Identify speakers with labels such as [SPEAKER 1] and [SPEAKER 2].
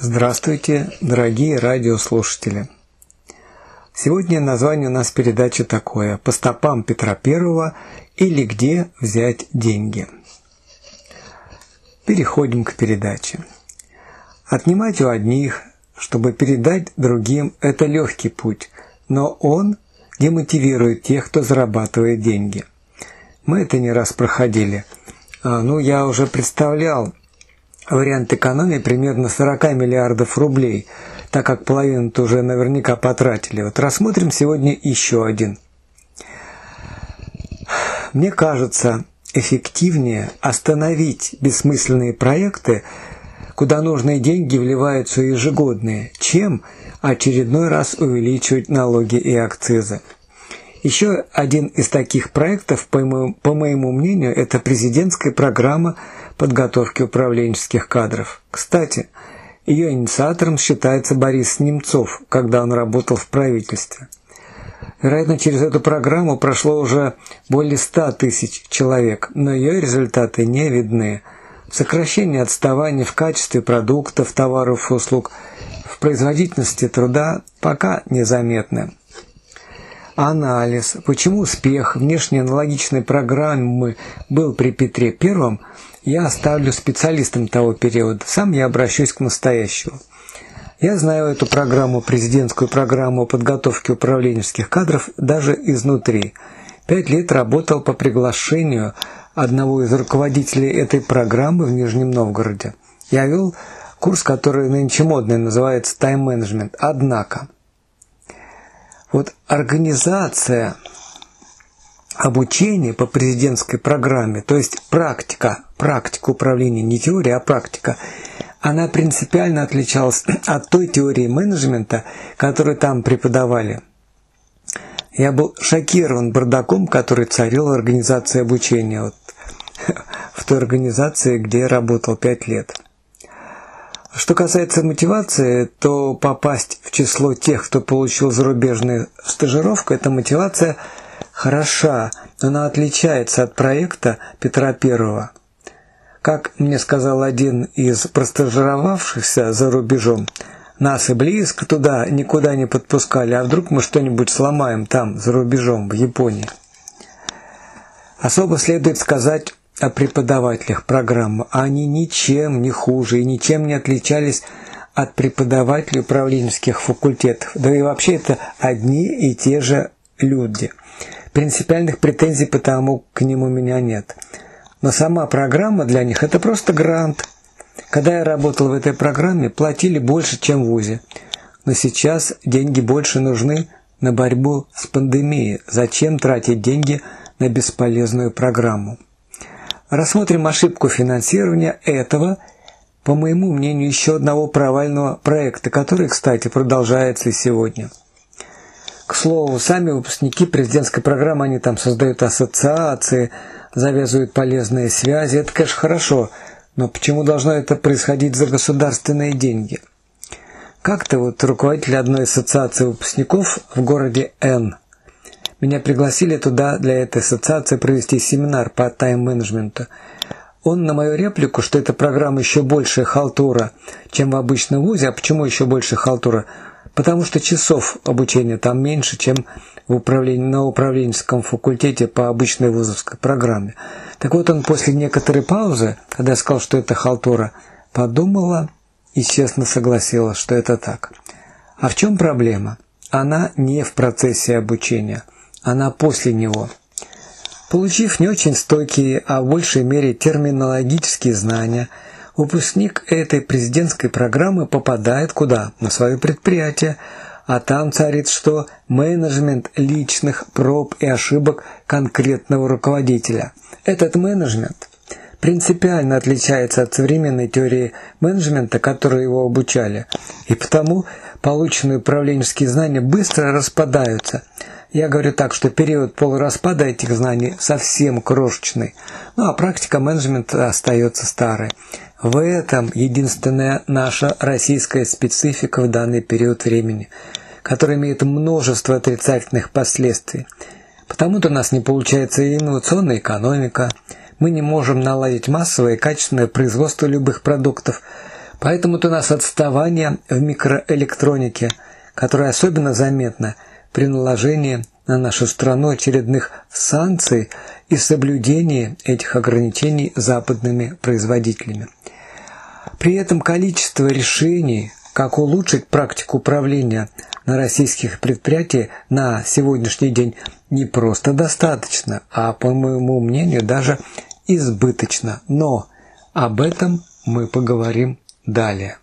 [SPEAKER 1] Здравствуйте, дорогие радиослушатели! Сегодня название у нас передачи такое «По стопам Петра Первого» или «Где взять деньги?». Переходим к передаче. Отнимать у одних, чтобы передать другим – это легкий путь, но он демотивирует тех, кто зарабатывает деньги. Мы это не раз проходили. А, ну, я уже представлял вариант экономии примерно 40 миллиардов рублей, так как половину-то уже наверняка потратили. Вот рассмотрим сегодня еще один. Мне кажется, эффективнее остановить бессмысленные проекты, куда нужные деньги вливаются ежегодные, чем очередной раз увеличивать налоги и акцизы. Еще один из таких проектов, по моему, по моему мнению, это президентская программа подготовки управленческих кадров. Кстати, ее инициатором считается Борис Немцов, когда он работал в правительстве. Вероятно, через эту программу прошло уже более 100 тысяч человек, но ее результаты не видны. Сокращение отставания в качестве продуктов, товаров и услуг, в производительности труда пока незаметны анализ, почему успех внешне аналогичной программы был при Петре I, я оставлю специалистам того периода, сам я обращусь к настоящему. Я знаю эту программу, президентскую программу подготовки управленческих кадров даже изнутри. Пять лет работал по приглашению одного из руководителей этой программы в Нижнем Новгороде. Я вел курс, который нынче модный, называется тайм-менеджмент. Однако, вот организация обучения по президентской программе, то есть практика, практика управления, не теория, а практика, она принципиально отличалась от той теории менеджмента, которую там преподавали. Я был шокирован бардаком, который царил в организации обучения, вот, в той организации, где я работал пять лет. Что касается мотивации, то попасть в число тех, кто получил зарубежную стажировку, эта мотивация хороша, она отличается от проекта Петра Первого. Как мне сказал один из простажировавшихся за рубежом, нас и близко туда никуда не подпускали, а вдруг мы что-нибудь сломаем там, за рубежом, в Японии. Особо следует сказать о преподавателях программы. Они ничем не хуже и ничем не отличались от преподавателей управленческих факультетов. Да и вообще это одни и те же люди. Принципиальных претензий потому к ним у меня нет. Но сама программа для них это просто грант. Когда я работал в этой программе, платили больше, чем в ВУЗе. Но сейчас деньги больше нужны на борьбу с пандемией. Зачем тратить деньги на бесполезную программу? Рассмотрим ошибку финансирования этого, по моему мнению, еще одного провального проекта, который, кстати, продолжается и сегодня. К слову, сами выпускники президентской программы, они там создают ассоциации, завязывают полезные связи. Это, конечно, хорошо, но почему должно это происходить за государственные деньги? Как-то вот руководитель одной ассоциации выпускников в городе Н – меня пригласили туда для этой ассоциации провести семинар по тайм-менеджменту. Он на мою реплику, что эта программа еще больше халтура, чем в обычном ВУЗе. А почему еще больше халтура? Потому что часов обучения там меньше, чем в управлении, на управленческом факультете по обычной вузовской программе. Так вот он после некоторой паузы, когда сказал, что это халтура, подумала и честно согласилась, что это так. А в чем проблема? Она не в процессе обучения – она после него. Получив не очень стойкие, а в большей мере терминологические знания, выпускник этой президентской программы попадает куда? На свое предприятие, а там царит что? Менеджмент личных проб и ошибок конкретного руководителя. Этот менеджмент принципиально отличается от современной теории менеджмента, которой его обучали, и потому полученные управленческие знания быстро распадаются – я говорю так, что период полураспада этих знаний совсем крошечный, ну а практика менеджмента остается старой. В этом единственная наша российская специфика в данный период времени, которая имеет множество отрицательных последствий. Потому-то у нас не получается и инновационная экономика, мы не можем наладить массовое и качественное производство любых продуктов, Поэтому-то у нас отставание в микроэлектронике, которое особенно заметно при наложении на нашу страну очередных санкций и соблюдении этих ограничений западными производителями. При этом количество решений, как улучшить практику управления на российских предприятиях на сегодняшний день не просто достаточно, а, по моему мнению, даже избыточно. Но об этом мы поговорим далее.